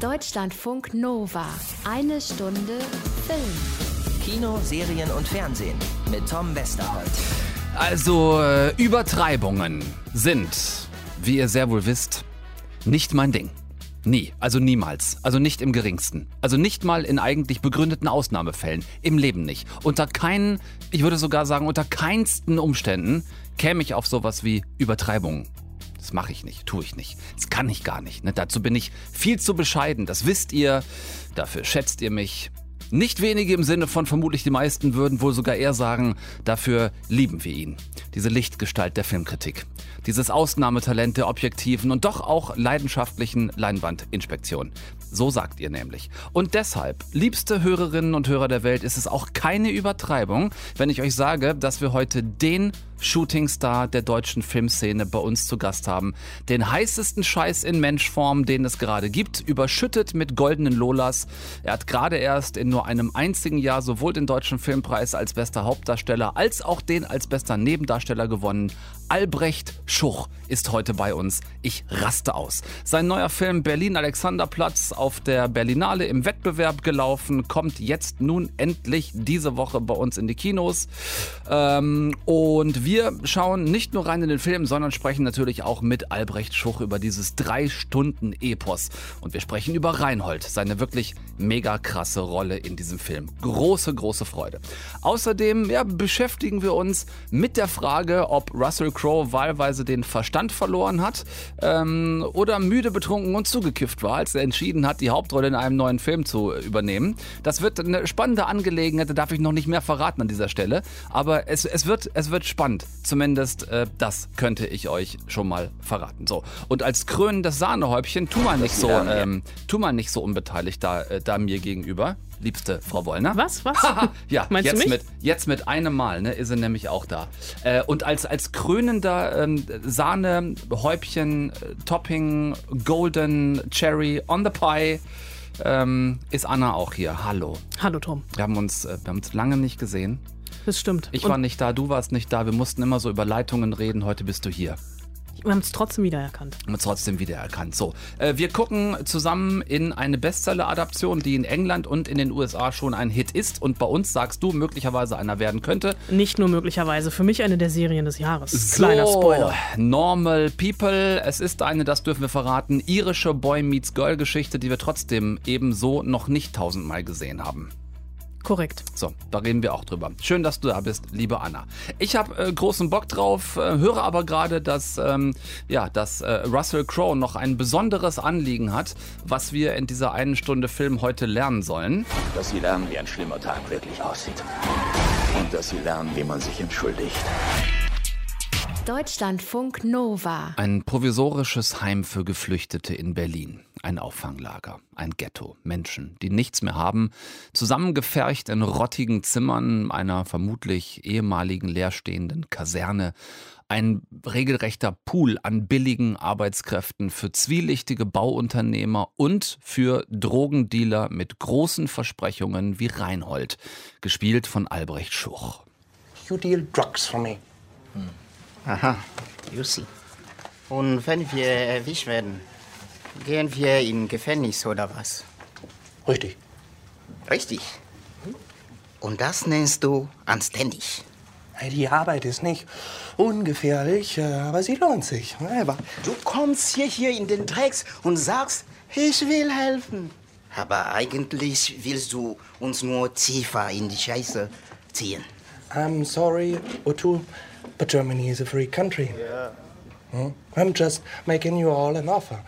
Deutschlandfunk Nova. Eine Stunde Film. Kino, Serien und Fernsehen mit Tom Westerholt. Also, äh, Übertreibungen sind, wie ihr sehr wohl wisst, nicht mein Ding. Nie, also niemals, also nicht im geringsten. Also nicht mal in eigentlich begründeten Ausnahmefällen, im Leben nicht. Unter keinen, ich würde sogar sagen, unter keinsten Umständen käme ich auf sowas wie Übertreibungen. Das mache ich nicht, tue ich nicht. Das kann ich gar nicht. Ne? Dazu bin ich viel zu bescheiden, das wisst ihr. Dafür schätzt ihr mich. Nicht wenige im Sinne von vermutlich die meisten würden wohl sogar eher sagen, dafür lieben wir ihn. Diese Lichtgestalt der Filmkritik. Dieses Ausnahmetalent der objektiven und doch auch leidenschaftlichen Leinwandinspektion. So sagt ihr nämlich. Und deshalb, liebste Hörerinnen und Hörer der Welt, ist es auch keine Übertreibung, wenn ich euch sage, dass wir heute den Shootingstar der deutschen Filmszene bei uns zu Gast haben. Den heißesten Scheiß in Menschform, den es gerade gibt, überschüttet mit goldenen Lolas. Er hat gerade erst in nur einem einzigen Jahr sowohl den Deutschen Filmpreis als bester Hauptdarsteller als auch den als bester Nebendarsteller gewonnen. Albrecht Schuch ist heute bei uns. Ich raste aus. Sein neuer Film Berlin Alexanderplatz auf der Berlinale im Wettbewerb gelaufen, kommt jetzt nun endlich diese Woche bei uns in die Kinos. Ähm, und wir schauen nicht nur rein in den Film, sondern sprechen natürlich auch mit Albrecht Schuch über dieses drei Stunden Epos. Und wir sprechen über Reinhold, seine wirklich mega krasse Rolle in diesem Film. Große, große Freude. Außerdem ja, beschäftigen wir uns mit der Frage, ob Russell Crowe wahlweise den Verstand verloren hat ähm, oder müde, betrunken und zugekifft war, als er entschieden hat, die Hauptrolle in einem neuen Film zu übernehmen. Das wird eine spannende Angelegenheit, da darf ich noch nicht mehr verraten an dieser Stelle. Aber es, es, wird, es wird spannend. Zumindest äh, das könnte ich euch schon mal verraten. So. Und als krönendes Sahnehäubchen, tu mal nicht so, ähm, tu mal nicht so unbeteiligt da, äh, da mir gegenüber liebste Frau Wollner. Was? Was? ja, Meinst jetzt du mich? mit jetzt mit einem Mal, ne, ist sie nämlich auch da. Äh, und als als krönender ähm, Sahne Häubchen äh, Topping Golden Cherry on the Pie ähm, ist Anna auch hier. Hallo. Hallo Tom. Wir haben uns äh, wir haben uns lange nicht gesehen. Das stimmt. Ich Und war nicht da, du warst nicht da. Wir mussten immer so über Leitungen reden. Heute bist du hier. Wir haben es trotzdem wiedererkannt. Haben uns trotzdem wiedererkannt. So, äh, wir gucken zusammen in eine Bestseller-Adaption, die in England und in den USA schon ein Hit ist und bei uns sagst du möglicherweise einer werden könnte. Nicht nur möglicherweise, für mich eine der Serien des Jahres. Kleiner so, Spoiler. Normal People. Es ist eine, das dürfen wir verraten, irische Boy Meets Girl Geschichte, die wir trotzdem ebenso noch nicht tausendmal gesehen haben. Korrekt. So, da reden wir auch drüber. Schön, dass du da bist, liebe Anna. Ich habe äh, großen Bock drauf, äh, höre aber gerade, dass, ähm, ja, dass äh, Russell Crowe noch ein besonderes Anliegen hat, was wir in dieser einen Stunde Film heute lernen sollen. dass sie lernen, wie ein schlimmer Tag wirklich aussieht. Und dass sie lernen, wie man sich entschuldigt. Deutschlandfunk Nova. Ein provisorisches Heim für Geflüchtete in Berlin. Ein Auffanglager, ein Ghetto, Menschen, die nichts mehr haben, zusammengefercht in rottigen Zimmern einer vermutlich ehemaligen leerstehenden Kaserne. Ein regelrechter Pool an billigen Arbeitskräften für zwielichtige Bauunternehmer und für Drogendealer mit großen Versprechungen wie Reinhold, gespielt von Albrecht Schuch. You deal drugs for me. Aha, you see. Und wenn wir erwischt werden, gehen wir in Gefängnis oder was? Richtig. Richtig. Und das nennst du anständig. Die Arbeit ist nicht ungefährlich, äh, aber sie lohnt sich. Aber Du kommst hier, hier in den Drecks und sagst, ich will helfen. Aber eigentlich willst du uns nur tiefer in die Scheiße ziehen. I'm sorry, Otto, but Germany is a free country. Yeah. I'm just making you all an offer.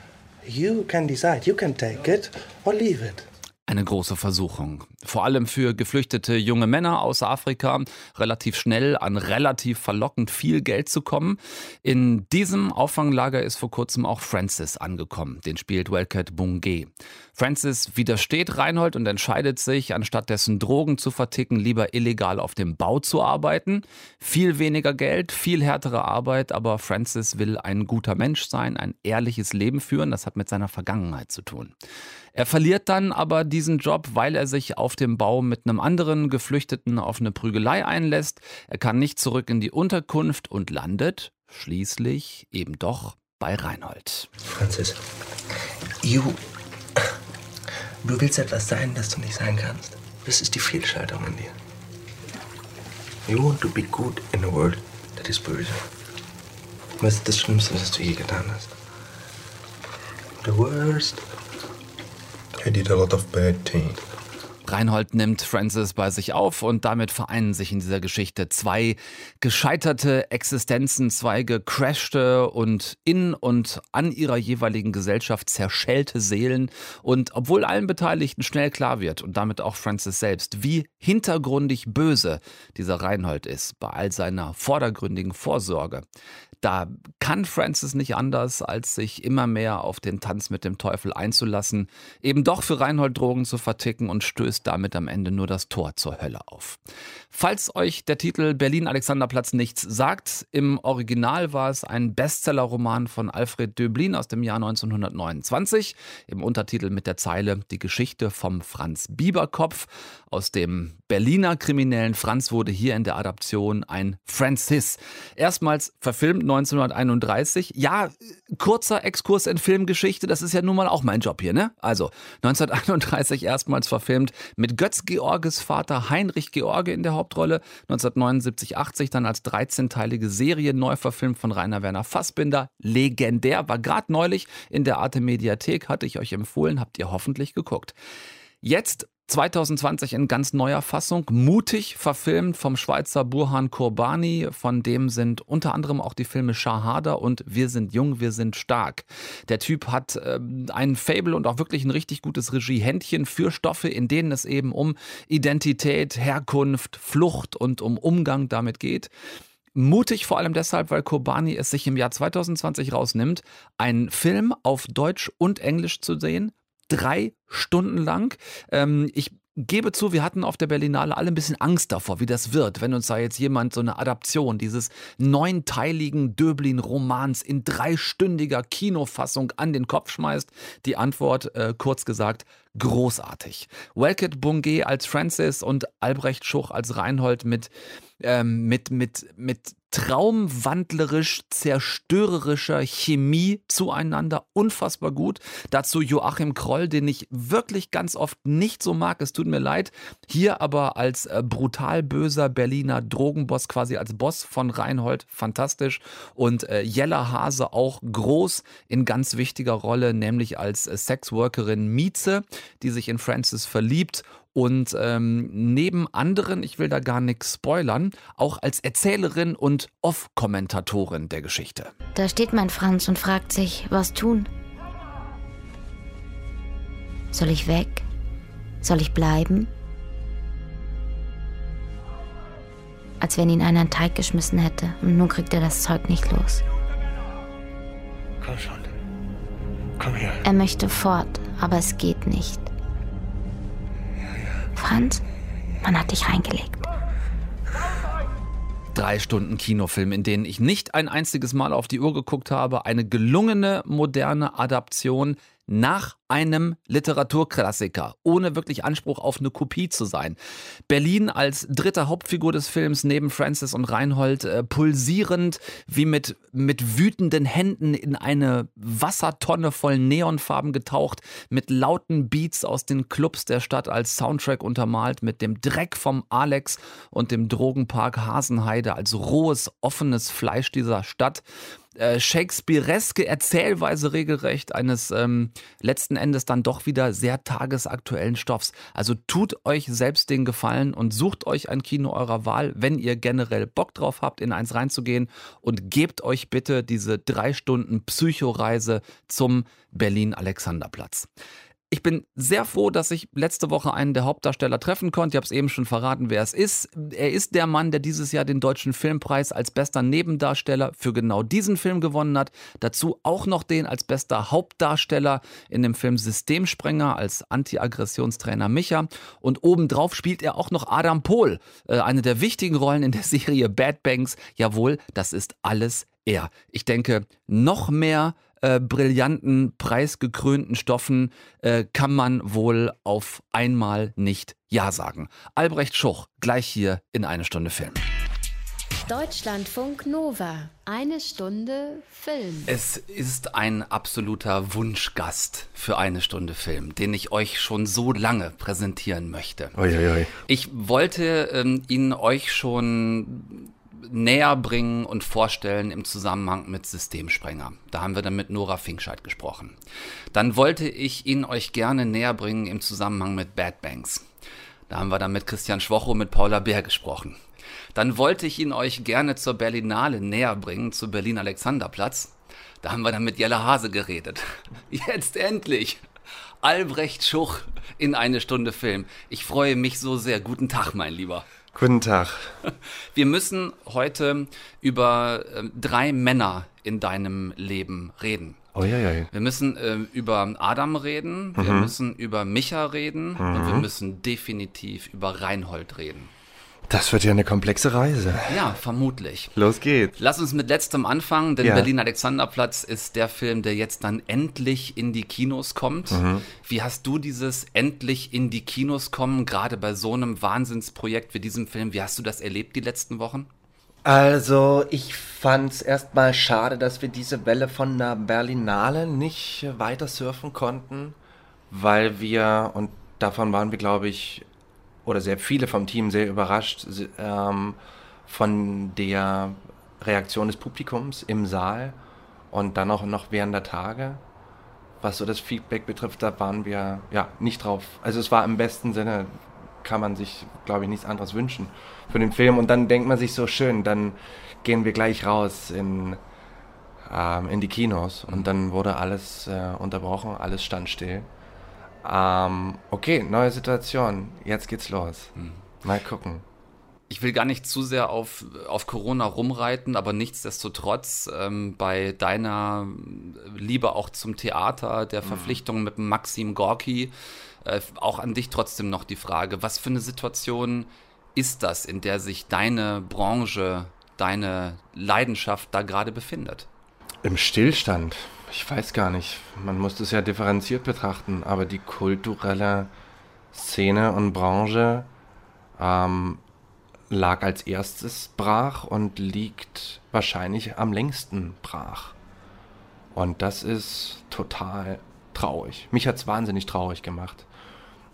You can decide. You can take it or leave it. Eine große Versuchung. Vor allem für geflüchtete junge Männer aus Afrika, relativ schnell an relativ verlockend viel Geld zu kommen. In diesem Auffanglager ist vor kurzem auch Francis angekommen. Den spielt Welket Bungé. Francis widersteht Reinhold und entscheidet sich, anstatt dessen Drogen zu verticken, lieber illegal auf dem Bau zu arbeiten. Viel weniger Geld, viel härtere Arbeit, aber Francis will ein guter Mensch sein, ein ehrliches Leben führen. Das hat mit seiner Vergangenheit zu tun. Er verliert dann aber diesen Job, weil er sich auf dem Bau mit einem anderen Geflüchteten auf eine Prügelei einlässt. Er kann nicht zurück in die Unterkunft und landet schließlich eben doch bei Reinhold. Francis, you Du willst etwas sein, das du nicht sein kannst. Das ist die Fehlschaltung in dir. You want to be good in a world that is böse. Was ist das Schlimmste, was du je getan hast? The worst. I did a lot of bad things. Reinhold nimmt Francis bei sich auf und damit vereinen sich in dieser Geschichte zwei gescheiterte Existenzen, zwei gecrashte und in und an ihrer jeweiligen Gesellschaft zerschellte Seelen. Und obwohl allen Beteiligten schnell klar wird und damit auch Francis selbst, wie hintergründig böse dieser Reinhold ist, bei all seiner vordergründigen Vorsorge, da kann Francis nicht anders, als sich immer mehr auf den Tanz mit dem Teufel einzulassen, eben doch für Reinhold Drogen zu verticken und stößt damit am Ende nur das Tor zur Hölle auf. Falls euch der Titel Berlin-Alexanderplatz nichts sagt, im Original war es ein Bestsellerroman von Alfred Döblin aus dem Jahr 1929, im Untertitel mit der Zeile Die Geschichte vom Franz Bieberkopf. Aus dem Berliner kriminellen Franz wurde hier in der Adaption ein Francis. Erstmals verfilmt 1931. Ja, kurzer Exkurs in Filmgeschichte, das ist ja nun mal auch mein Job hier, ne? Also 1931 erstmals verfilmt mit Götz Georges Vater Heinrich George in der Hauptrolle. 1979, 80 dann als 13-teilige Serie neu verfilmt von Rainer Werner Fassbinder. Legendär, war gerade neulich in der Arte Mediathek, hatte ich euch empfohlen, habt ihr hoffentlich geguckt. Jetzt 2020 in ganz neuer Fassung, mutig verfilmt vom Schweizer Burhan Kurbani, von dem sind unter anderem auch die Filme Shahada und Wir sind jung, wir sind stark. Der Typ hat äh, ein Fable und auch wirklich ein richtig gutes Regiehändchen für Stoffe, in denen es eben um Identität, Herkunft, Flucht und um Umgang damit geht. Mutig vor allem deshalb, weil Kobani es sich im Jahr 2020 rausnimmt, einen Film auf Deutsch und Englisch zu sehen, drei Stunden lang. Ähm, ich gebe zu, wir hatten auf der Berlinale alle ein bisschen Angst davor, wie das wird, wenn uns da jetzt jemand so eine Adaption dieses neunteiligen Döblin-Romans in dreistündiger Kinofassung an den Kopf schmeißt. Die Antwort, äh, kurz gesagt, großartig. Welkett Bungé als Francis und Albrecht Schuch als Reinhold mit, ähm, mit, mit, mit traumwandlerisch zerstörerischer Chemie zueinander. Unfassbar gut. Dazu Joachim Kroll, den ich wirklich ganz oft nicht so mag. Es tut mir leid. Hier aber als äh, brutal böser Berliner Drogenboss, quasi als Boss von Reinhold, fantastisch. Und äh, Jella Hase auch groß in ganz wichtiger Rolle, nämlich als äh, Sexworkerin Mieze, die sich in Francis verliebt und ähm, neben anderen, ich will da gar nichts spoilern, auch als Erzählerin und Off-Kommentatorin der Geschichte. Da steht mein Franz und fragt sich, was tun? Soll ich weg? Soll ich bleiben? Als wenn ihn einer in den Teig geschmissen hätte und nun kriegt er das Zeug nicht los. Komm schon. Komm her. Er möchte fort, aber es geht nicht. Franz, man hat dich reingelegt. Drei Stunden Kinofilm, in denen ich nicht ein einziges Mal auf die Uhr geguckt habe. Eine gelungene, moderne Adaption nach einem Literaturklassiker, ohne wirklich Anspruch auf eine Kopie zu sein. Berlin als dritte Hauptfigur des Films neben Francis und Reinhold äh, pulsierend, wie mit, mit wütenden Händen in eine Wassertonne voll Neonfarben getaucht, mit lauten Beats aus den Clubs der Stadt als Soundtrack untermalt, mit dem Dreck vom Alex und dem Drogenpark Hasenheide als rohes, offenes Fleisch dieser Stadt äh, Shakespeareske Erzählweise regelrecht eines ähm, letzten Endes dann doch wieder sehr tagesaktuellen Stoffs. Also tut euch selbst den Gefallen und sucht euch ein Kino eurer Wahl, wenn ihr generell Bock drauf habt, in eins reinzugehen und gebt euch bitte diese drei Stunden Psychoreise zum Berlin-Alexanderplatz. Ich bin sehr froh, dass ich letzte Woche einen der Hauptdarsteller treffen konnte. Ich habe es eben schon verraten, wer es ist. Er ist der Mann, der dieses Jahr den Deutschen Filmpreis als bester Nebendarsteller für genau diesen Film gewonnen hat. Dazu auch noch den als bester Hauptdarsteller in dem Film Systemsprenger als Anti-Aggressionstrainer Micha. Und obendrauf spielt er auch noch Adam Pohl, äh, eine der wichtigen Rollen in der Serie Bad Banks. Jawohl, das ist alles er. Ich denke, noch mehr äh, brillanten, preisgekrönten Stoffen äh, kann man wohl auf einmal nicht Ja sagen. Albrecht Schuch, gleich hier in eine Stunde Film. Deutschlandfunk Nova. Eine Stunde Film. Es ist ein absoluter Wunschgast für eine Stunde Film, den ich euch schon so lange präsentieren möchte. Uiuiui. Ich wollte ähm, ihn euch schon näher bringen und vorstellen im Zusammenhang mit Systemsprenger. Da haben wir dann mit Nora Finkscheid gesprochen. Dann wollte ich ihn euch gerne näher bringen im Zusammenhang mit Bad Banks. Da haben wir dann mit Christian Schwocho mit Paula Bär gesprochen. Dann wollte ich ihn euch gerne zur Berlinale näher bringen, zu Berlin Alexanderplatz. Da haben wir dann mit Jelle Hase geredet. Jetzt endlich! Albrecht Schuch in eine Stunde Film. Ich freue mich so sehr. Guten Tag, mein Lieber. Guten Tag. Wir müssen heute über äh, drei Männer in deinem Leben reden. Uiuiui. Wir müssen äh, über Adam reden, wir müssen über Micha reden und wir müssen definitiv über Reinhold reden. Das wird ja eine komplexe Reise. Ja, vermutlich. Los geht's. Lass uns mit letztem anfangen, denn Ja. Berlin Alexanderplatz ist der Film, der jetzt dann endlich in die Kinos kommt. Mhm. Wie hast du dieses endlich in die Kinos kommen, gerade bei so einem Wahnsinnsprojekt wie diesem Film, wie hast du das erlebt die letzten Wochen? Also, ich fand's erstmal schade, dass wir diese Welle von der Berlinale nicht weiter surfen konnten, weil wir, und davon waren wir, glaube ich, oder sehr viele vom Team sehr überrascht ähm, von der Reaktion des Publikums im Saal und dann auch noch während der Tage. Was so das Feedback betrifft, da waren wir ja nicht drauf. Also es war im besten Sinne, kann man sich, glaube ich, nichts anderes wünschen für den Film. Und dann denkt man sich so schön, dann gehen wir gleich raus in, ähm, in die Kinos. Und dann wurde alles äh, unterbrochen, alles stand still. Ähm, okay, neue Situation. Jetzt geht's los. Mal gucken. Ich will gar nicht zu sehr auf, auf Corona rumreiten, aber nichtsdestotrotz ähm, bei deiner Liebe auch zum Theater, der Verpflichtung mit dem Maxim Gorki, äh, auch an dich trotzdem noch die Frage, was für eine Situation ist das, in der sich deine Branche, deine Leidenschaft da gerade befindet? Im Stillstand. Ich weiß gar nicht. Man muss das ja differenziert betrachten, aber die kulturelle Szene und Branche ähm, lag als erstes brach und liegt wahrscheinlich am längsten brach. Und das ist total traurig. Mich hat es wahnsinnig traurig gemacht.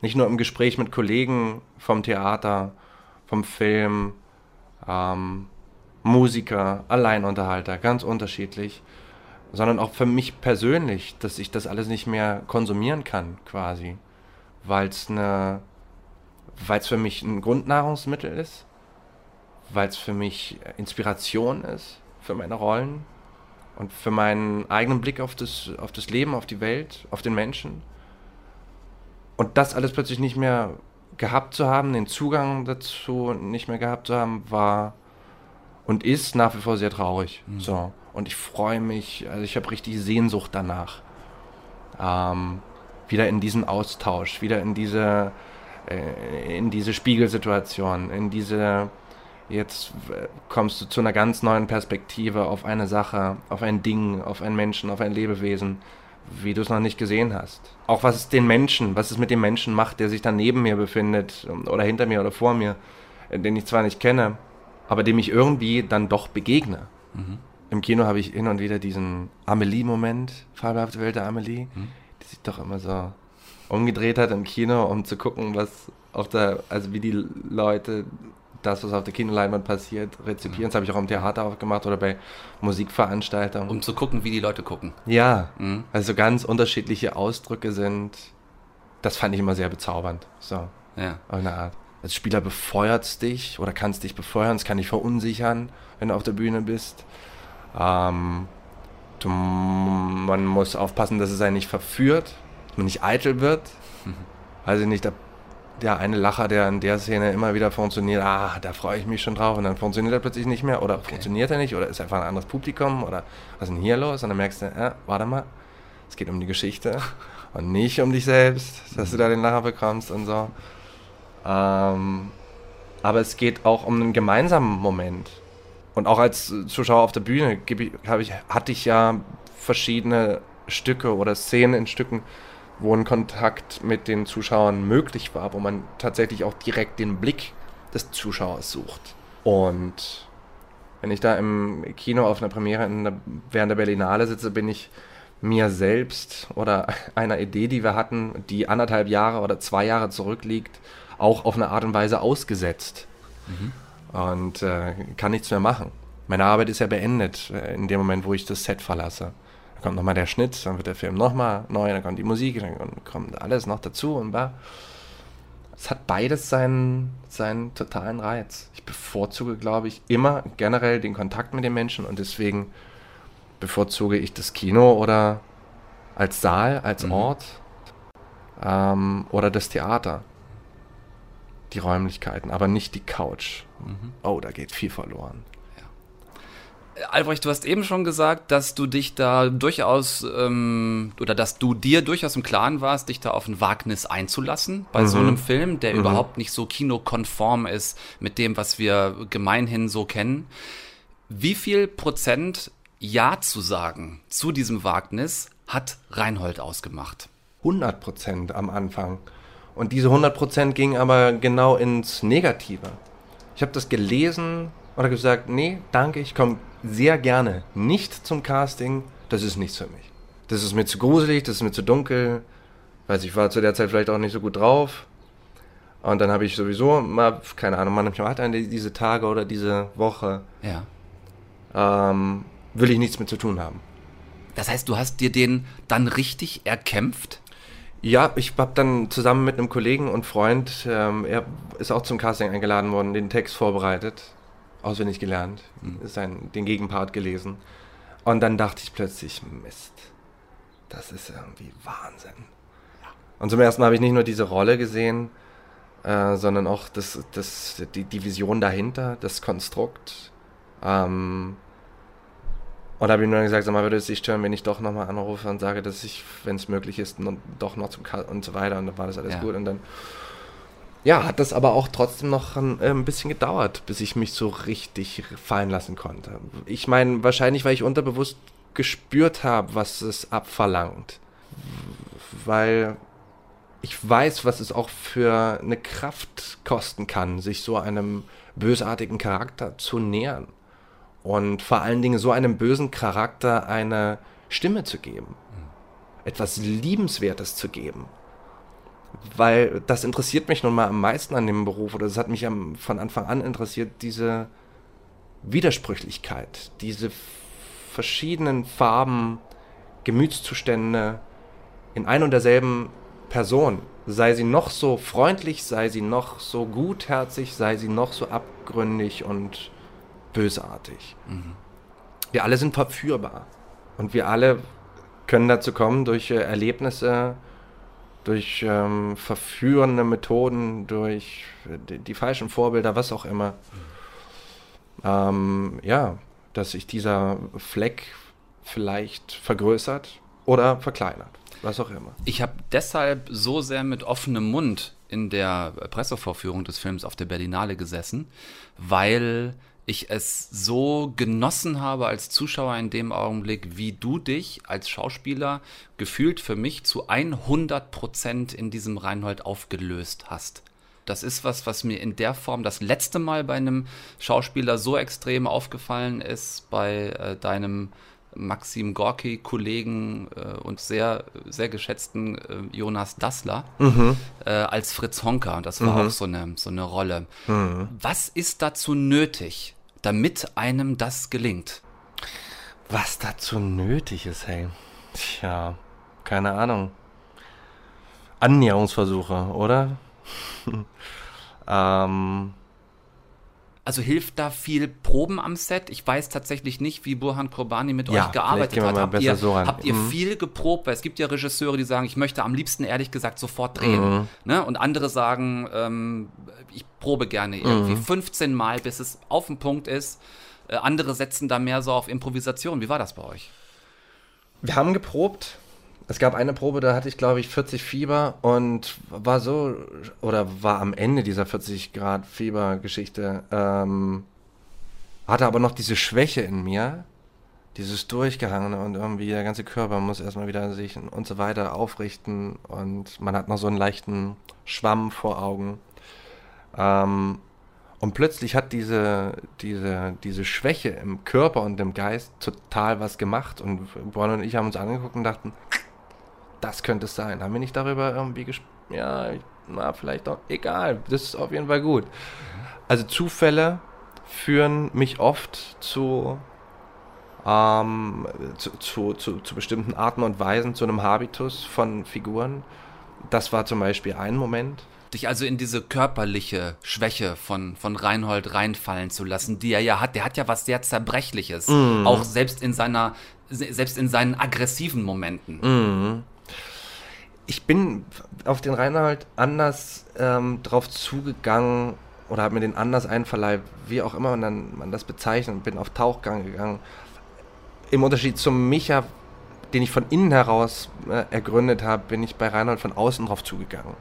Nicht nur im Gespräch mit Kollegen vom Theater, vom Film, ähm, Musiker, Alleinunterhalter, ganz unterschiedlich, sondern auch für mich persönlich, dass ich das alles nicht mehr konsumieren kann, quasi, weil es eine, weil es für mich ein Grundnahrungsmittel ist, weil es für mich Inspiration ist für meine Rollen und für meinen eigenen Blick auf das, auf das Leben, auf die Welt, auf den Menschen. Und das alles plötzlich nicht mehr gehabt zu haben, den Zugang dazu nicht mehr gehabt zu haben, war und ist nach wie vor sehr traurig. So. Und ich freue mich, also ich habe richtig Sehnsucht danach. Ähm, wieder in diesen Austausch, wieder in diese, äh, in diese Spiegelsituation, in diese, jetzt kommst du zu einer ganz neuen Perspektive auf eine Sache, auf ein Ding, auf einen Menschen, auf ein Lebewesen, wie du es noch nicht gesehen hast. Auch was es den Menschen, was es mit dem Menschen macht, der sich dann neben mir befindet oder hinter mir oder vor mir, äh, den ich zwar nicht kenne, aber dem ich irgendwie dann doch begegne. Im Kino habe ich hin und wieder diesen Amelie-Moment, fabelhafte Welt der Amelie, die sich doch immer so umgedreht hat im Kino, um zu gucken, was auf der, also wie die Leute das, was auf der Kinoleinwand passiert, rezipieren. Das habe ich auch im Theater aufgemacht oder bei Musikveranstaltungen. Um zu gucken, wie die Leute gucken. Ja, Mhm. also ganz unterschiedliche Ausdrücke sind, das fand ich immer sehr bezaubernd. So, Ja. auf eine Art. Als Spieler befeuert es dich oder kann es dich befeuern, es kann dich verunsichern, wenn du auf der Bühne bist. Ähm, du, man muss aufpassen, dass es einen nicht verführt, dass man nicht eitel wird. Weiß ich nicht, der, der eine Lacher, der in der Szene immer wieder funktioniert, ah, da freue ich mich schon drauf und dann funktioniert er plötzlich nicht mehr oder funktioniert er nicht oder ist einfach ein anderes Publikum oder was ist denn hier los? Und dann merkst du, äh, warte mal, es geht um die Geschichte und nicht um dich selbst, dass du da den Lacher bekommst und so. Ähm, aber es geht auch um einen gemeinsamen Moment. Und auch als Zuschauer auf der Bühne ich, ich, hatte ich ja verschiedene Stücke oder Szenen in Stücken, wo ein Kontakt mit den Zuschauern möglich war, wo man tatsächlich auch direkt den Blick des Zuschauers sucht. Und Wenn ich da im Kino auf einer Premiere der, während der Berlinale sitze, bin ich mir selbst oder einer Idee, die wir hatten, die anderthalb Jahre oder zwei Jahre zurückliegt, auch auf eine Art und Weise ausgesetzt. Mhm. Und äh, kann nichts mehr machen. Meine Arbeit ist ja beendet äh, in dem Moment, wo ich das Set verlasse. Dann kommt nochmal der Schnitt, dann wird der Film nochmal neu, dann kommt die Musik, dann kommt alles noch dazu und war. Es hat beides seinen, seinen totalen Reiz. Ich bevorzuge, glaube ich, immer generell den Kontakt mit den Menschen und deswegen bevorzuge ich das Kino oder als Saal, als mhm. Ort ähm, oder das Theater. Die Räumlichkeiten, aber nicht die Couch. Mhm. Oh, da geht viel verloren. Albrecht, du hast eben schon gesagt, dass du dich da durchaus ähm, oder dass du dir durchaus im Klaren warst, dich da auf ein Wagnis einzulassen bei mhm. so einem Film, der mhm. überhaupt nicht so kinokonform ist mit dem, was wir gemeinhin so kennen. Wie viel Prozent Ja zu sagen zu diesem Wagnis hat Reinhold ausgemacht? 100 Prozent am Anfang. Und diese 100 Prozent gingen aber genau ins Negative. Ich habe das gelesen und gesagt, nee, danke, ich komme sehr gerne nicht zum Casting. Das ist nichts für mich. Das ist mir zu gruselig, das ist mir zu dunkel. Weiß ich war zu der Zeit vielleicht auch nicht so gut drauf. Und dann habe ich sowieso mal, keine Ahnung, manchmal hat eine diese Tage oder diese Woche. Ja. Ähm, will ich nichts mit zu tun haben. Das heißt, du hast dir den dann richtig erkämpft? Ja, ich habe dann zusammen mit einem Kollegen und Freund, ähm, er ist auch zum Casting eingeladen worden, den Text vorbereitet auswendig gelernt, mhm. sein, den Gegenpart gelesen. Und dann dachte ich plötzlich, Mist, das ist irgendwie Wahnsinn. Ja. Und zum ersten Mal habe ich nicht nur diese Rolle gesehen, äh, sondern auch das, das, die, die Vision dahinter, das Konstrukt. Ähm, und habe ihm dann gesagt, sag mal, würde es sich stören, wenn ich doch nochmal anrufe und sage, dass ich, wenn es möglich ist, doch noch zum K und so weiter. Und dann war das alles ja. gut. Und dann ja, hat das aber auch trotzdem noch ein, äh, ein, bisschen gedauert, bis ich mich so richtig fallen lassen konnte. Ich meine, wahrscheinlich, weil ich unterbewusst gespürt habe, was es abverlangt. Weil ich weiß, was es auch für eine Kraft kosten kann, sich so einem bösartigen Charakter zu nähern. Und vor allen Dingen so einem bösen Charakter eine Stimme zu geben. Etwas Liebenswertes zu geben weil das interessiert mich nun mal am meisten an dem Beruf oder das hat mich am, von Anfang an interessiert, diese Widersprüchlichkeit, diese verschiedenen Farben, Gemütszustände in ein und derselben Person. Sei sie noch so freundlich, sei sie noch so gutherzig, sei sie noch so abgründig und bösartig. Mhm. Wir alle sind verführbar. Und wir alle können dazu kommen durch Erlebnisse, durch ähm, verführende Methoden, durch die, die, falschen Vorbilder, was auch immer. Ähm, ja, dass sich dieser Fleck vielleicht vergrößert oder verkleinert, was auch immer. Ich habe deshalb so sehr mit offenem Mund in der Pressevorführung des Films auf der Berlinale gesessen, weil ich es so genossen habe als Zuschauer in dem Augenblick, wie du dich als Schauspieler gefühlt für mich zu 100 Prozent in diesem Reinhold aufgelöst hast. Das ist was, was mir in der Form das letzte Mal bei einem Schauspieler so extrem aufgefallen ist, bei äh, deinem Maxim Gorki-Kollegen äh, und sehr, sehr geschätzten äh, Jonas Dassler mhm. äh, als Fritz Honker. Und das war mhm. auch so eine, so eine Rolle. Mhm. Was ist dazu nötig, damit einem das gelingt? Was dazu nötig ist, hey. Tja, keine Ahnung. Annäherungsversuche, oder? ähm, also hilft da viel Proben am Set? Ich weiß tatsächlich nicht, wie Burhan Kurbani mit ja, euch gearbeitet hat. Habt ihr, so habt ihr mhm. viel geprobt? Weil es gibt ja Regisseure, die sagen, ich möchte am liebsten ehrlich gesagt sofort drehen. Mhm. Ne? Und andere sagen, ähm, ich probe gerne irgendwie mhm. 15 Mal, bis es auf dem Punkt ist. Äh, andere setzen da mehr so auf Improvisation. Wie war das bei euch? Wir haben geprobt es gab eine Probe, da hatte ich, glaube ich, 40 Fieber und war so, oder war am Ende dieser 40 Grad Fieber-Geschichte, ähm, hatte aber noch diese Schwäche in mir, dieses Durchgehangene und irgendwie der ganze Körper muss erstmal wieder sich und so weiter aufrichten und man hat noch so einen leichten Schwamm vor Augen. Ähm, Und plötzlich hat diese, diese, diese Schwäche im Körper und im Geist total was gemacht. Und Bron und ich haben uns angeguckt und dachten, das könnte es sein. Haben wir nicht darüber irgendwie gesprochen? Ja, na, vielleicht auch. Egal, das ist auf jeden Fall gut. Also Zufälle führen mich oft zu, ähm, zu, zu, zu, zu bestimmten Arten und Weisen, zu einem Habitus von Figuren. Das war zum Beispiel ein Moment. Dich also in diese körperliche Schwäche von, von Reinhold reinfallen zu lassen, die er ja hat. Der hat ja was sehr Zerbrechliches. Mhm. Auch selbst in seiner, se- selbst in seinen aggressiven Momenten. Mhm. Ich bin auf den Reinhold anders ähm, drauf zugegangen oder habe mir den anders einverleibt, wie auch immer man, man das bezeichnet, bin auf Tauchgang gegangen. Im Unterschied zum Micha, den ich von innen heraus äh, ergründet habe, bin ich bei Reinhold von außen drauf zugegangen.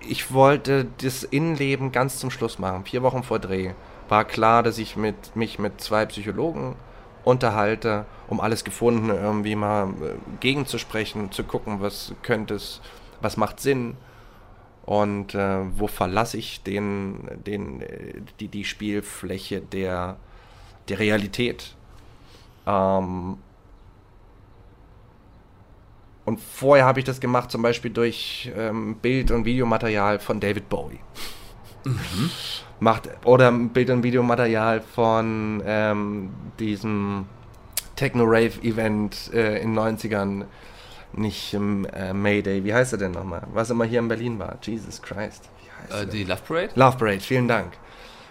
Ich wollte das Innenleben ganz zum Schluss machen. Vier Wochen vor Dreh war klar, dass ich mit, mich mit zwei Psychologen unterhalte, um alles Gefundene irgendwie mal äh, gegenzusprechen, zu gucken, was könnte es, was macht Sinn und äh, wo verlasse ich den, den, äh, die, die Spielfläche der, der Realität. Ähm, und vorher habe ich das gemacht, zum Beispiel durch ähm, Bild- und Videomaterial von David Bowie. Macht, oder Bild- und Videomaterial von ähm, diesem Techno-Rave-Event äh, in den 90ern. Nicht äh, Mayday, wie heißt er denn nochmal? Was immer hier in Berlin war. Jesus Christ. Äh, die? Love Parade? Love Parade, vielen Dank.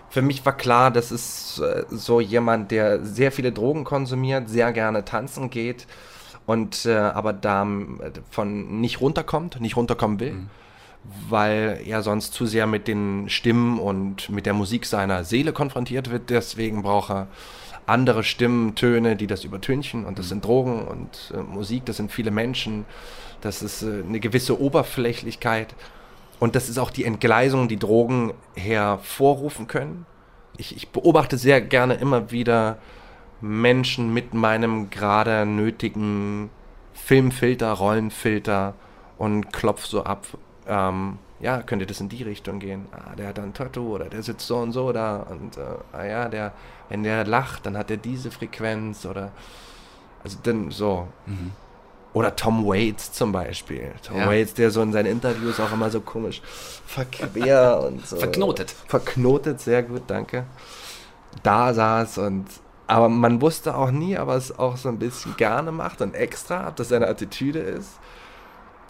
Für mich war klar, das ist äh, so jemand, der sehr viele Drogen konsumiert, sehr gerne tanzen geht und äh, aber da äh, von nicht runterkommt, nicht runterkommen will, weil er sonst zu sehr mit den Stimmen und mit der Musik seiner Seele konfrontiert wird. Deswegen braucht er andere Stimmen, Töne, die das übertünchen. Und das sind Drogen und äh, Musik, das sind viele Menschen, das ist äh, eine gewisse Oberflächlichkeit. Und das ist auch die Entgleisung, die Drogen hervorrufen können. Ich, ich beobachte sehr gerne immer wieder Menschen mit meinem gerade nötigen Filmfilter, Rollenfilter und klopf so ab. Ähm, ja, könnte das in die Richtung gehen? Ah, der hat ein Tattoo oder der sitzt so und so da und äh, ah ja, der, wenn der lacht, dann hat er diese Frequenz oder also dann so. Oder Tom Waits zum Beispiel. Tom Ja. Waits, der so in seinen Interviews auch immer so komisch verquer und so. Verknotet. Verknotet, sehr gut, danke. Da saß und. Aber man wusste auch nie, aber es auch so ein bisschen gerne macht und extra, ob das seine Attitüde ist.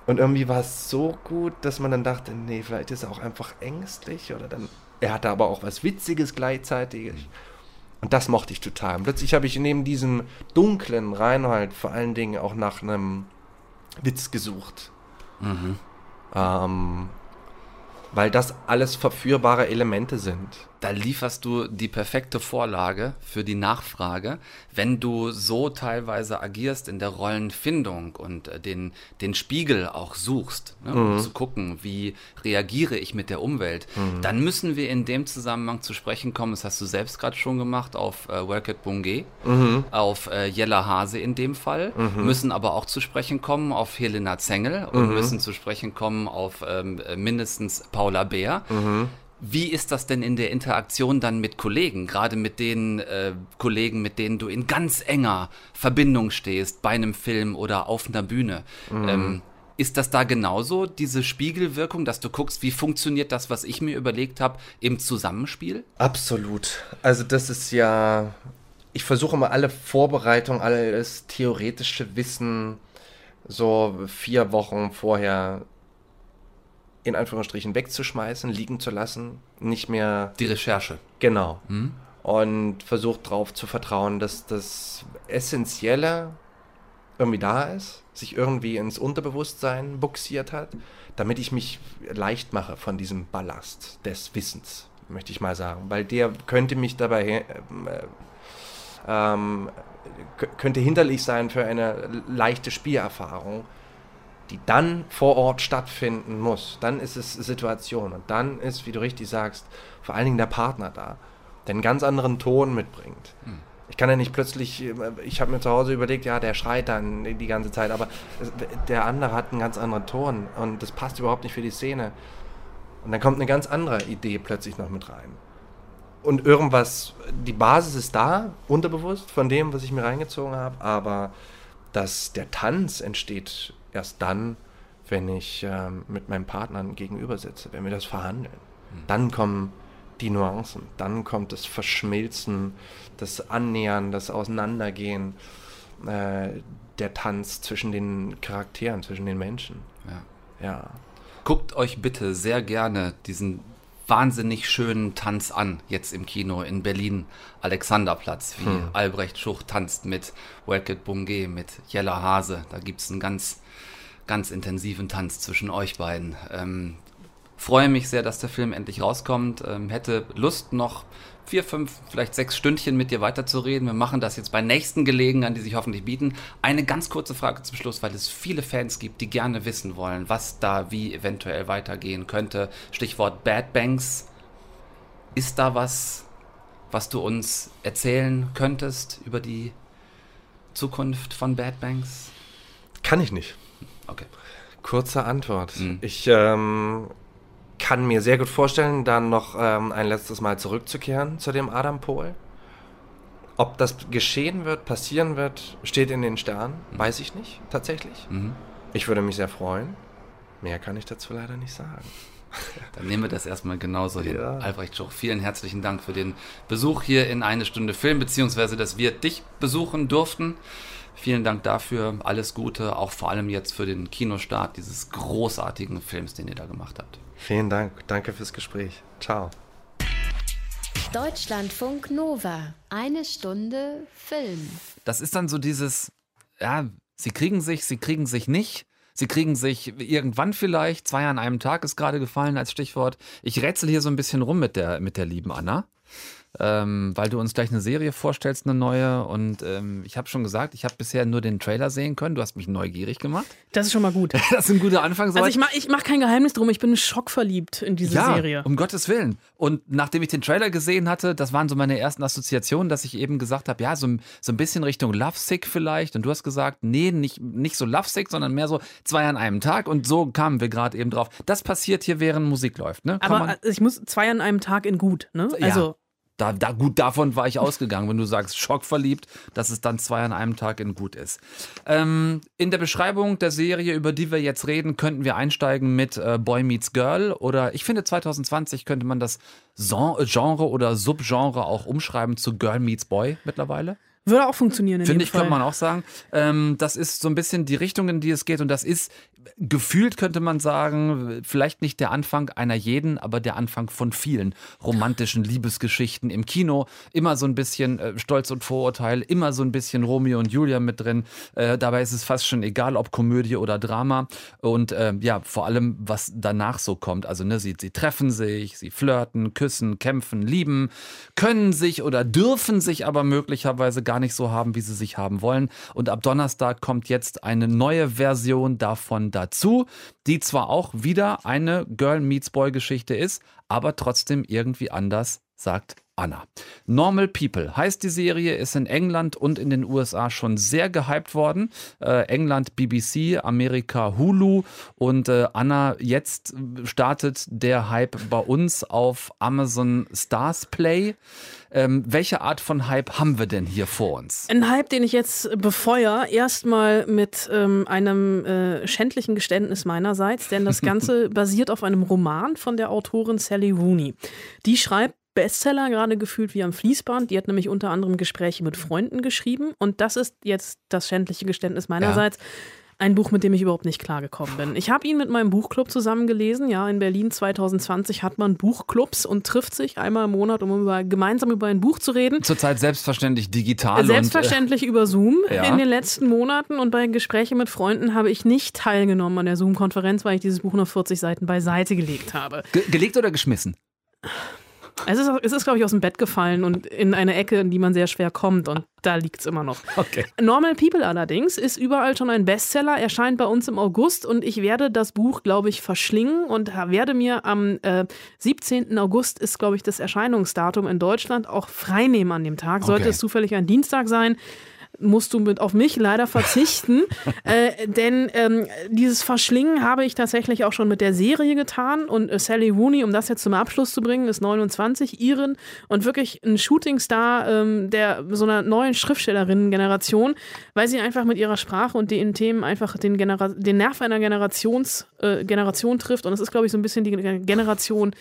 Und irgendwie war es so gut, dass man dann dachte, nee, vielleicht ist er auch einfach ängstlich oder dann. Er hatte aber auch was Witziges gleichzeitig. Und das mochte ich total. Und plötzlich habe ich neben diesem dunklen Reinhold vor allen Dingen auch nach einem Witz gesucht. Ähm, weil das alles verführbare Elemente sind. Da lieferst du die perfekte Vorlage für die Nachfrage, wenn du so teilweise agierst in der Rollenfindung und äh, den, den Spiegel auch suchst, ne, um Mhm. zu gucken, wie reagiere ich mit der Umwelt, Mhm. dann müssen wir in dem Zusammenhang zu sprechen kommen, das hast du selbst gerade schon gemacht, auf äh, Work at Bungay, Mhm. auf äh, Jella Hase in dem Fall, Mhm. müssen aber auch zu sprechen kommen auf Helena Zengel und Mhm. müssen zu sprechen kommen auf ähm, äh, mindestens Paula Bär. Wie ist das denn in der Interaktion dann mit Kollegen, gerade mit den äh, Kollegen, mit denen du in ganz enger Verbindung stehst, bei einem Film oder auf einer Bühne? Mhm. Ähm, ist das da genauso, diese Spiegelwirkung, dass du guckst, wie funktioniert das, was ich mir überlegt habe, im Zusammenspiel? Absolut. Also das ist ja, ich versuche mal alle Vorbereitungen, alles theoretische Wissen so vier Wochen vorher in Anführungsstrichen wegzuschmeißen, liegen zu lassen, nicht mehr... Die Recherche. Genau. Mhm. Und versucht darauf zu vertrauen, dass das Essentielle irgendwie da ist, sich irgendwie ins Unterbewusstsein buxiert hat, damit ich mich leicht mache von diesem Ballast des Wissens, möchte ich mal sagen. Weil der könnte mich dabei äh, ähm, könnte hinderlich sein für eine leichte Spielerfahrung, die dann vor Ort stattfinden muss. Dann ist es Situation und dann ist, wie du richtig sagst, vor allen Dingen der Partner da, der einen ganz anderen Ton mitbringt. Ich kann ja nicht plötzlich, äh, ich habe mir zu Hause überlegt, ja, der schreit dann die ganze Zeit, aber der andere hat einen ganz anderen Ton und das passt überhaupt nicht für die Szene. Und dann kommt eine ganz andere Idee plötzlich noch mit rein. und irgendwas, die Basis ist da, unterbewusst, von dem, was ich mir reingezogen habe, aber dass der Tanz entsteht erst dann, wenn ich ähm, mit meinen Partnern gegenüber sitze, wenn wir das verhandeln. Mhm. Dann kommen die Nuancen, dann kommt das Verschmilzen, das Annähern, das Auseinandergehen, äh, der Tanz zwischen den Charakteren, zwischen den Menschen. Ja. ja. Guckt euch bitte sehr gerne diesen wahnsinnig schönen Tanz an, jetzt im Kino in Berlin, Alexanderplatz, wie hm. Albrecht Schuch tanzt mit Welket Bungé, mit Jella Hase. Da gibt es einen ganz, ganz intensiven Tanz zwischen euch beiden. Ähm, freue mich sehr, dass der Film endlich rauskommt. Ähm, hätte Lust noch vier, fünf, vielleicht sechs Stündchen mit dir weiterzureden. Wir machen das jetzt bei nächsten Gelegenheiten, die sich hoffentlich bieten. Eine ganz kurze Frage zum Schluss, weil es viele Fans gibt, die gerne wissen wollen, was da wie eventuell weitergehen könnte. Stichwort Bad Banks. Ist da was, was du uns erzählen könntest über die Zukunft von Bad Banks? Kann ich nicht. Okay. Kurze Antwort. Mhm. Ich ähm, kann mir sehr gut vorstellen, dann noch ähm, ein letztes Mal zurückzukehren zu dem Adam Pol. Ob das geschehen wird, passieren wird, steht in den Sternen, mhm. weiß ich nicht, tatsächlich. Mhm. Ich würde mich sehr freuen. Mehr kann ich dazu leider nicht sagen. Dann nehmen wir das erstmal genauso hin. Ja. Albrecht Schuch, vielen herzlichen Dank für den Besuch hier in eine Stunde Film, beziehungsweise dass wir dich besuchen durften. Vielen Dank dafür. Alles Gute, auch vor allem jetzt für den Kinostart dieses großartigen Films, den ihr da gemacht habt. Vielen Dank. Danke fürs Gespräch. Ciao. Deutschlandfunk Nova. Eine Stunde Film. Das ist dann so dieses, ja, sie kriegen sich, sie kriegen sich nicht. Sie kriegen sich irgendwann vielleicht, zwei an einem Tag ist gerade gefallen als Stichwort. Ich rätsel hier so ein bisschen rum mit der, mit der lieben Anna ähm, weil du uns gleich eine Serie vorstellst, eine neue. Und ähm, ich habe schon gesagt, ich habe bisher nur den Trailer sehen können. Du hast mich neugierig gemacht. Das ist schon mal gut. das ist ein guter Anfang. Also ich mache ich mach kein Geheimnis drum, ich bin schockverliebt in diese ja, Serie. um Gottes Willen. Und nachdem ich den Trailer gesehen hatte, das waren so meine ersten Assoziationen, dass ich eben gesagt habe, ja, so, so ein bisschen Richtung Lovesick vielleicht. Und du hast gesagt, nee, nicht, nicht so Lovesick, sondern mehr so zwei an einem Tag. Und so kamen wir gerade eben drauf. Das passiert hier, während Musik läuft. Ne? Aber ich muss zwei an einem Tag in gut, ne? Also ja. Da, da, gut, davon war ich ausgegangen, wenn du sagst, schockverliebt, dass es dann zwei an einem Tag in gut ist. Ähm, in der Beschreibung der Serie, über die wir jetzt reden, könnten wir einsteigen mit äh, Boy Meets Girl oder ich finde 2020 könnte man das Genre oder Subgenre auch umschreiben zu Girl Meets Boy mittlerweile. Würde auch funktionieren. Finde ich, Fall. könnte man auch sagen. Ähm, das ist so ein bisschen die Richtung, in die es geht. Und das ist gefühlt, könnte man sagen, vielleicht nicht der Anfang einer jeden, aber der Anfang von vielen romantischen Liebesgeschichten im Kino. Immer so ein bisschen äh, Stolz und Vorurteil, immer so ein bisschen Romeo und Julia mit drin. Äh, dabei ist es fast schon egal, ob Komödie oder Drama. Und äh, ja, vor allem, was danach so kommt. Also, ne, sie, sie treffen sich, sie flirten, küssen, kämpfen, lieben, können sich oder dürfen sich aber möglicherweise gar nicht so haben, wie sie sich haben wollen. Und ab Donnerstag kommt jetzt eine neue Version davon dazu, die zwar auch wieder eine Girl Meets Boy Geschichte ist, aber trotzdem irgendwie anders, sagt Anna. Normal People heißt die Serie, ist in England und in den USA schon sehr gehypt worden. Äh, England BBC, Amerika Hulu und äh, Anna, jetzt startet der Hype bei uns auf Amazon Stars Play. Ähm, welche Art von Hype haben wir denn hier vor uns? Ein Hype, den ich jetzt befeuere, erstmal mit ähm, einem äh, schändlichen Geständnis meinerseits, denn das Ganze basiert auf einem Roman von der Autorin Sally Rooney. Die schreibt Bestseller gerade gefühlt wie am Fließband. Die hat nämlich unter anderem Gespräche mit Freunden geschrieben. Und das ist jetzt das schändliche Geständnis meinerseits. Ja. Ein Buch, mit dem ich überhaupt nicht klargekommen bin. Ich habe ihn mit meinem Buchclub zusammen gelesen. Ja, in Berlin 2020 hat man Buchclubs und trifft sich einmal im Monat, um über, gemeinsam über ein Buch zu reden. Zurzeit selbstverständlich digital. Selbstverständlich und, äh, über Zoom ja. in den letzten Monaten. Und bei Gesprächen mit Freunden habe ich nicht teilgenommen an der Zoom-Konferenz, weil ich dieses Buch noch 40 Seiten beiseite gelegt habe. Ge gelegt oder geschmissen? Es ist, es ist, glaube ich, aus dem Bett gefallen und in eine Ecke, in die man sehr schwer kommt. Und da liegt es immer noch. Okay. Normal People allerdings ist überall schon ein Bestseller, erscheint bei uns im August und ich werde das Buch, glaube ich, verschlingen und werde mir am äh, 17. August ist, glaube ich, das Erscheinungsdatum in Deutschland auch freinehmen an dem Tag. Sollte okay. es zufällig ein Dienstag sein, musst du mit auf mich leider verzichten. äh, denn ähm, dieses Verschlingen habe ich tatsächlich auch schon mit der Serie getan. Und äh, Sally Rooney, um das jetzt zum Abschluss zu bringen, ist 29, Iren und wirklich ein Shootingstar ähm, der so einer neuen Schriftstellerinnen-Generation, weil sie einfach mit ihrer Sprache und den Themen einfach den, Genera den Nerv einer Generations, äh, Generation trifft. Und das ist, glaube ich, so ein bisschen die Generation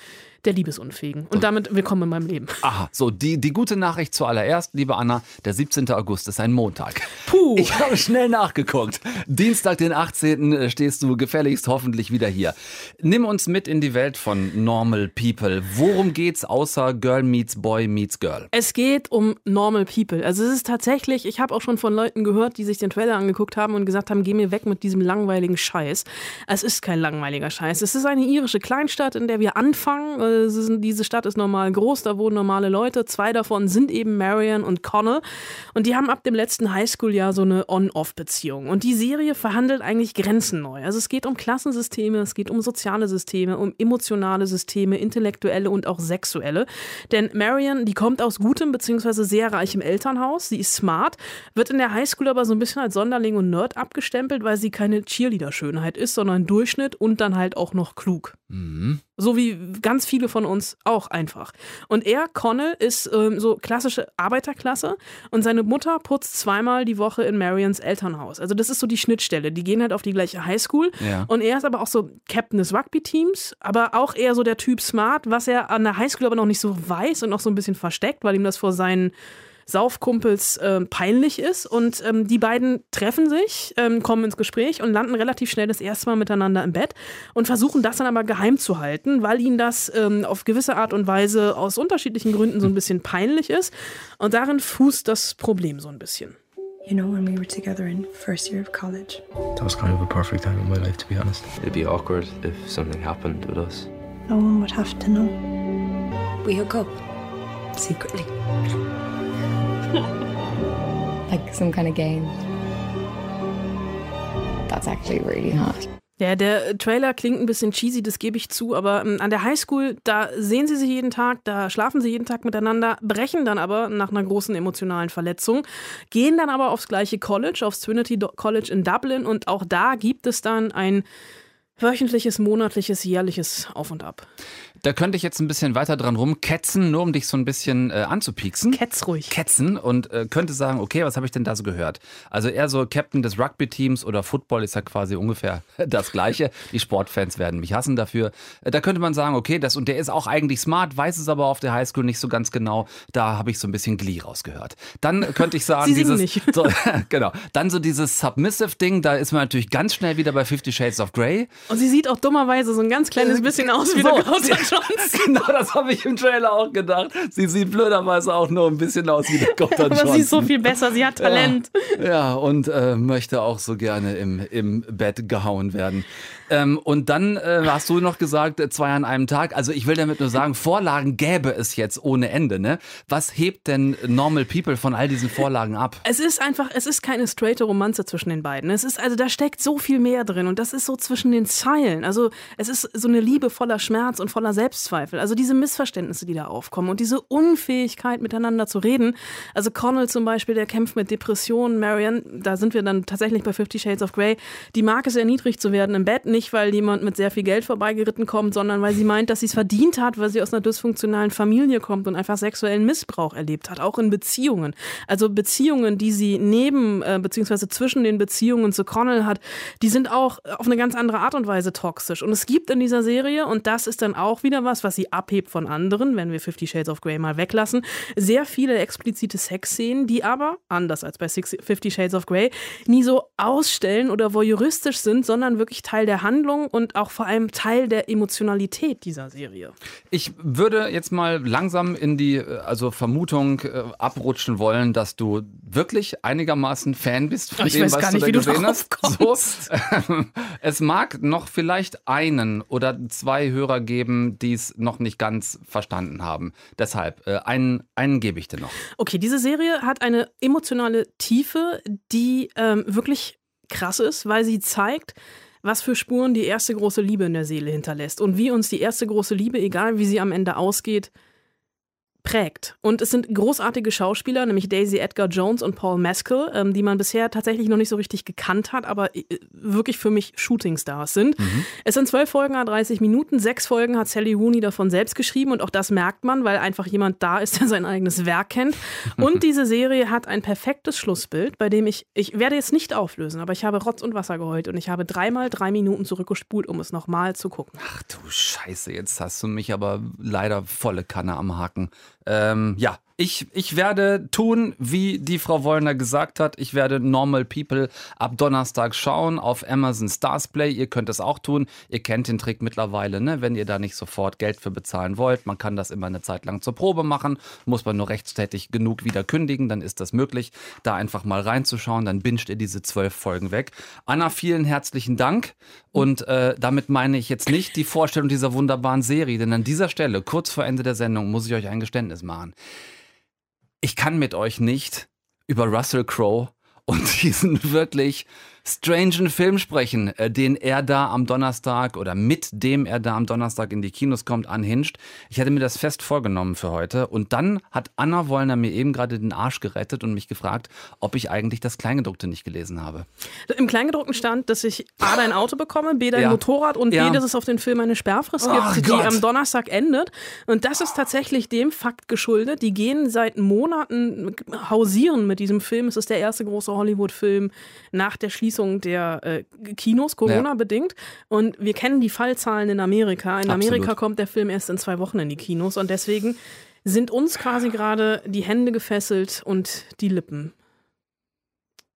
der Liebesunfähigen. Und damit willkommen in meinem Leben. Aha, so, die, die gute Nachricht zuallererst, liebe Anna, der 17. August ist ein Montag. Puh. Ich habe schnell nachgeguckt. Dienstag, den 18. stehst du gefälligst hoffentlich wieder hier. Nimm uns mit in die Welt von Normal People. Worum geht's außer Girl meets Boy meets Girl? Es geht um Normal People. Also es ist tatsächlich, ich habe auch schon von Leuten gehört, die sich den Trailer angeguckt haben und gesagt haben, geh mir weg mit diesem langweiligen Scheiß. Es ist kein langweiliger Scheiß. Es ist eine irische Kleinstadt, in der wir anfangen ist, diese Stadt ist normal groß, da wohnen normale Leute. Zwei davon sind eben Marion und Connell. Und die haben ab dem letzten Highschool-Jahr so eine On-Off-Beziehung. Und die Serie verhandelt eigentlich Grenzen neu. Also es geht um Klassensysteme, es geht um soziale Systeme, um emotionale Systeme, intellektuelle und auch sexuelle. Denn Marion, die kommt aus gutem bzw. sehr reichem Elternhaus. Sie ist smart, wird in der Highschool aber so ein bisschen als Sonderling und Nerd abgestempelt, weil sie keine Cheerleader-Schönheit ist, sondern Durchschnitt und dann halt auch noch klug. Mhm. So wie ganz viele von uns auch einfach. Und er, Connell, ist ähm, so klassische Arbeiterklasse und seine Mutter putzt zweimal die Woche in Marions Elternhaus. Also das ist so die Schnittstelle. Die gehen halt auf die gleiche Highschool. Ja. Und er ist aber auch so Captain des Rugby-Teams, aber auch eher so der Typ Smart, was er an der Highschool aber noch nicht so weiß und noch so ein bisschen versteckt, weil ihm das vor seinen Saufkumpels äh, peinlich ist. Und ähm, die beiden treffen sich, ähm, kommen ins Gespräch und landen relativ schnell das erste Mal miteinander im Bett und versuchen das dann aber geheim zu halten, weil ihnen das ähm, auf gewisse Art und Weise aus unterschiedlichen Gründen so ein bisschen peinlich ist. Und darin fußt das Problem so ein bisschen. You know, when we were together in first year of college. That was kind of a perfect time in my life, to be honest. It'd be awkward if something happened with us. No one would have to know. We hook up secretly. like some kind of game. That's actually really hot. Ja, der Trailer klingt ein bisschen cheesy, das gebe ich zu, aber ähm, an der Highschool, da sehen sie sich jeden Tag, da schlafen sie jeden Tag miteinander, brechen dann aber nach einer großen emotionalen Verletzung, gehen dann aber aufs gleiche College, aufs Trinity College in Dublin und auch da gibt es dann ein wöchentliches, monatliches, jährliches Auf und Ab. Da könnte ich jetzt ein bisschen weiter dran rumketzen, nur um dich so ein bisschen äh, anzupieksen. Ketz ruhig. Ketzen und äh, könnte sagen, okay, was habe ich denn da so gehört? Also eher so Captain des Rugby-Teams oder Football ist ja quasi ungefähr das Gleiche. Die Sportfans werden mich hassen dafür. Äh, da könnte man sagen, okay, das und der ist auch eigentlich smart, weiß es aber auf der Highschool nicht so ganz genau. Da habe ich so ein bisschen Glee rausgehört. Dann könnte ich sagen, Sie dieses, nicht. So, genau. Dann so dieses Submissive-Ding, da ist man natürlich ganz schnell wieder bei Fifty Shades of Grey. Und sie sieht auch dummerweise so ein ganz kleines bisschen aus wie So, sie- Johnson. Genau, das habe ich im Trailer auch gedacht. Sie sieht blöderweise auch nur ein bisschen aus wie Dakota Aber Johnson. sie ist so viel besser, sie hat Talent. Ja, ja und äh, möchte auch so gerne im, im Bett gehauen werden. Ähm, und dann äh, hast du noch gesagt, äh, zwei an einem Tag. Also ich will damit nur sagen, Vorlagen gäbe es jetzt ohne Ende. Ne? Was hebt denn Normal People von all diesen Vorlagen ab? Es ist einfach, es ist keine straighte Romanze zwischen den beiden. Es ist, also da steckt so viel mehr drin und das ist so zwischen den Zeilen. Also es ist so eine Liebe voller Schmerz und voller Selbstzweifel. Also diese Missverständnisse, die da aufkommen und diese Unfähigkeit miteinander zu reden. Also Connell zum Beispiel, der kämpft mit Depressionen. Marion, da sind wir dann tatsächlich bei Fifty Shades of Grey. Die mag es erniedrigt zu werden im Bett, nicht weil jemand mit sehr viel Geld vorbeigeritten kommt, sondern weil sie meint, dass sie es verdient hat, weil sie aus einer dysfunktionalen Familie kommt und einfach sexuellen Missbrauch erlebt hat, auch in Beziehungen. Also Beziehungen, die sie neben äh, beziehungsweise zwischen den Beziehungen zu Connell hat, die sind auch auf eine ganz andere Art und Weise toxisch. Und es gibt in dieser Serie, und das ist dann auch wieder was, was sie abhebt von anderen, wenn wir Fifty Shades of Grey mal weglassen, sehr viele explizite Sexszenen, die aber, anders als bei Fifty Shades of Grey, nie so ausstellen oder voyeuristisch sind, sondern wirklich Teil der Handlung und auch vor allem Teil der Emotionalität dieser Serie. Ich würde jetzt mal langsam in die äh, also Vermutung äh, abrutschen wollen, dass du wirklich einigermaßen Fan bist von Ich dem, was gar du nicht, da wie du gesehen hast. So, es mag noch vielleicht einen oder zwei Hörer geben, die es noch nicht ganz verstanden haben. Deshalb, äh, einen, einen gebe ich dir noch. Okay, diese Serie hat eine emotionale Tiefe, die ähm, wirklich krass ist, weil sie zeigt, was für Spuren die erste große Liebe in der Seele hinterlässt und wie uns die erste große Liebe, egal wie sie am Ende ausgeht, prägt. Und es sind großartige Schauspieler, nämlich Daisy Edgar Jones und Paul Mescal, ähm, die man bisher tatsächlich noch nicht so richtig gekannt hat, aber äh, wirklich für mich Shootingstars sind. Mhm. Es sind zwölf Folgen, 30 Minuten. Sechs Folgen hat Sally Rooney davon selbst geschrieben und auch das merkt man, weil einfach jemand da ist, der sein eigenes Werk kennt. Und diese Serie hat ein perfektes Schlussbild, bei dem ich, ich werde jetzt nicht auflösen, aber ich habe Rotz und Wasser geheult und ich habe dreimal drei Minuten zurückgespult, um es nochmal zu gucken. Ach du Scheiße, jetzt hast du mich aber leider volle Kanne am Haken. Ähm, ja, ich, ich werde tun, wie die Frau Wollner gesagt hat. Ich werde Normal People ab Donnerstag schauen auf Amazon Stars Play. Ihr könnt es auch tun. Ihr kennt den Trick mittlerweile, ne? wenn ihr da nicht sofort Geld für bezahlen wollt. Man kann das immer eine Zeit lang zur Probe machen. Muss man nur rechtstätig genug wieder kündigen, dann ist das möglich, da einfach mal reinzuschauen. Dann binscht ihr diese zwölf Folgen weg. Anna, vielen herzlichen Dank. Und äh, damit meine ich jetzt nicht die Vorstellung dieser wunderbaren Serie, denn an dieser Stelle, kurz vor Ende der Sendung, muss ich euch ein Geständnis machen. Ich kann mit euch nicht über Russell Crowe und diesen wirklich strangen Film sprechen, äh, den er da am Donnerstag oder mit dem er da am Donnerstag in die Kinos kommt, anhinscht. Ich hatte mir das fest vorgenommen für heute und dann hat Anna Wollner mir eben gerade den Arsch gerettet und mich gefragt, ob ich eigentlich das Kleingedruckte nicht gelesen habe. Im Kleingedruckten stand, dass ich A, dein Auto bekomme, B, dein ja. Motorrad und ja. B, dass es auf den Film eine Sperrfrist oh, gibt, Gott. die am Donnerstag endet. Und das ist tatsächlich dem Fakt geschuldet. Die gehen seit Monaten hausieren mit diesem Film. Es ist der erste große Hollywood-Film nach der Schließung Schließung der äh, Kinos, Corona-bedingt. Und wir kennen die Fallzahlen in Amerika. In Absolut. Amerika kommt der Film erst in zwei Wochen in die Kinos. Und deswegen sind uns quasi gerade die Hände gefesselt und die Lippen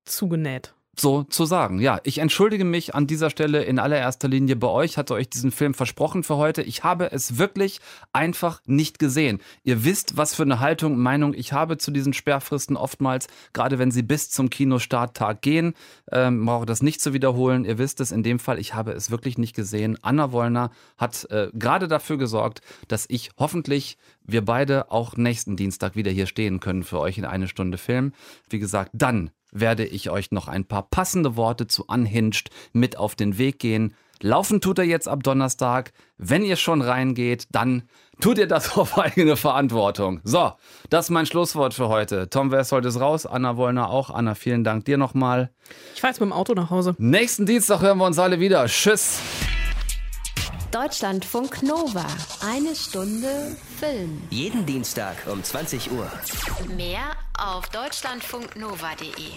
zugenäht so zu sagen. Ja, ich entschuldige mich an dieser Stelle in allererster Linie bei euch, hatte euch diesen Film versprochen für heute. Ich habe es wirklich einfach nicht gesehen. Ihr wisst, was für eine Haltung, Meinung ich habe zu diesen Sperrfristen oftmals, gerade wenn sie bis zum Kinostarttag gehen. Ähm, brauche das nicht zu wiederholen. Ihr wisst es in dem Fall, ich habe es wirklich nicht gesehen. Anna Wollner hat äh, gerade dafür gesorgt, dass ich hoffentlich wir beide auch nächsten Dienstag wieder hier stehen können für euch in eine Stunde Film. Wie gesagt, dann werde ich euch noch ein paar passende Worte zu Unhinged mit auf den Weg gehen. Laufen tut er jetzt ab Donnerstag. Wenn ihr schon reingeht, dann tut ihr das auf eigene Verantwortung. So, das ist mein Schlusswort für heute. Tom Westholt ist raus, Anna Wollner auch. Anna, vielen Dank dir nochmal. Ich fahre jetzt mit dem Auto nach Hause. Nächsten Dienstag hören wir uns alle wieder. Tschüss. Deutschlandfunk Nova. Eine Stunde Film. Jeden Dienstag um 20 Uhr. Mehr auf deutschlandfunknova.de.